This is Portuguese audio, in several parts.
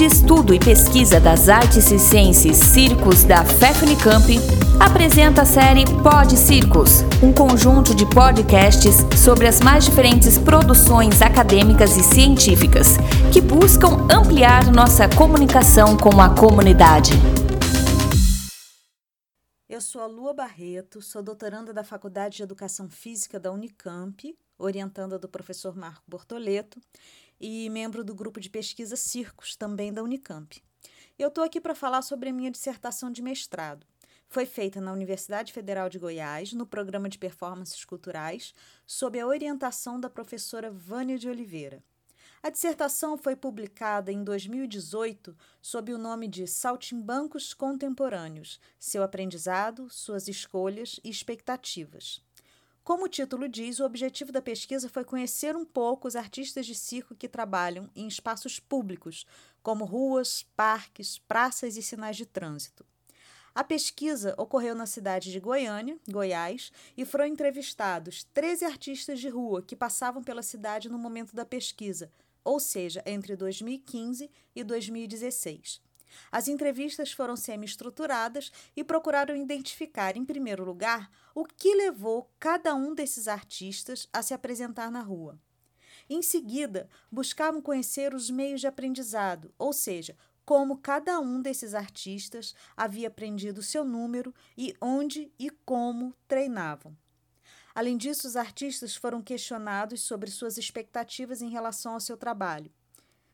de Estudo e Pesquisa das Artes Circenses Circos da FEFUNICAMP, apresenta a série Pod Circos, um conjunto de podcasts sobre as mais diferentes produções acadêmicas e científicas que buscam ampliar nossa comunicação com a comunidade. Eu sou a Lua Barreto, sou doutoranda da Faculdade de Educação Física da Unicamp, orientanda do professor Marco Bortoleto, e membro do grupo de pesquisa Circos, também da Unicamp. Eu estou aqui para falar sobre a minha dissertação de mestrado. Foi feita na Universidade Federal de Goiás, no programa de performances culturais, sob a orientação da professora Vânia de Oliveira. A dissertação foi publicada em 2018 sob o nome de Saltimbancos Contemporâneos: Seu aprendizado, suas escolhas e expectativas. Como o título diz, o objetivo da pesquisa foi conhecer um pouco os artistas de circo que trabalham em espaços públicos, como ruas, parques, praças e sinais de trânsito. A pesquisa ocorreu na cidade de Goiânia, Goiás, e foram entrevistados 13 artistas de rua que passavam pela cidade no momento da pesquisa, ou seja, entre 2015 e 2016. As entrevistas foram semi-estruturadas e procuraram identificar, em primeiro lugar, o que levou cada um desses artistas a se apresentar na rua. Em seguida, buscavam conhecer os meios de aprendizado, ou seja, como cada um desses artistas havia aprendido seu número e onde e como treinavam. Além disso, os artistas foram questionados sobre suas expectativas em relação ao seu trabalho.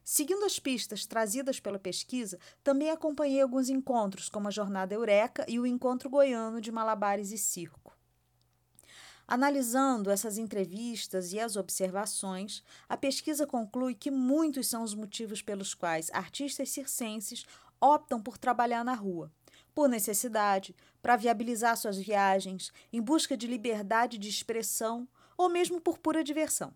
Seguindo as pistas trazidas pela pesquisa, também acompanhei alguns encontros, como a Jornada Eureka e o Encontro Goiano de Malabares e Circo. Analisando essas entrevistas e as observações, a pesquisa conclui que muitos são os motivos pelos quais artistas circenses optam por trabalhar na rua. Por necessidade, para viabilizar suas viagens, em busca de liberdade de expressão ou mesmo por pura diversão.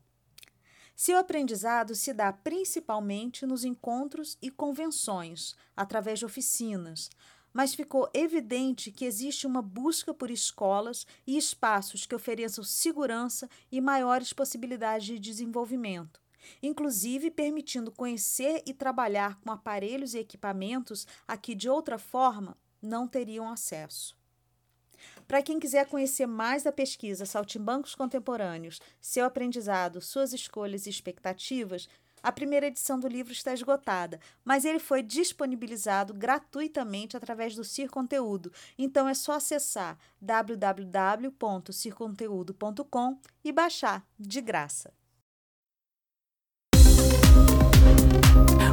Seu aprendizado se dá principalmente nos encontros e convenções, através de oficinas, mas ficou evidente que existe uma busca por escolas e espaços que ofereçam segurança e maiores possibilidades de desenvolvimento, inclusive permitindo conhecer e trabalhar com aparelhos e equipamentos a que de outra forma não teriam acesso. Para quem quiser conhecer mais da pesquisa Saltimbancos Contemporâneos, seu aprendizado, suas escolhas e expectativas, a primeira edição do livro está esgotada, mas ele foi disponibilizado gratuitamente através do Cir Conteúdo. Então é só acessar www.circonteúdo.com e baixar de graça.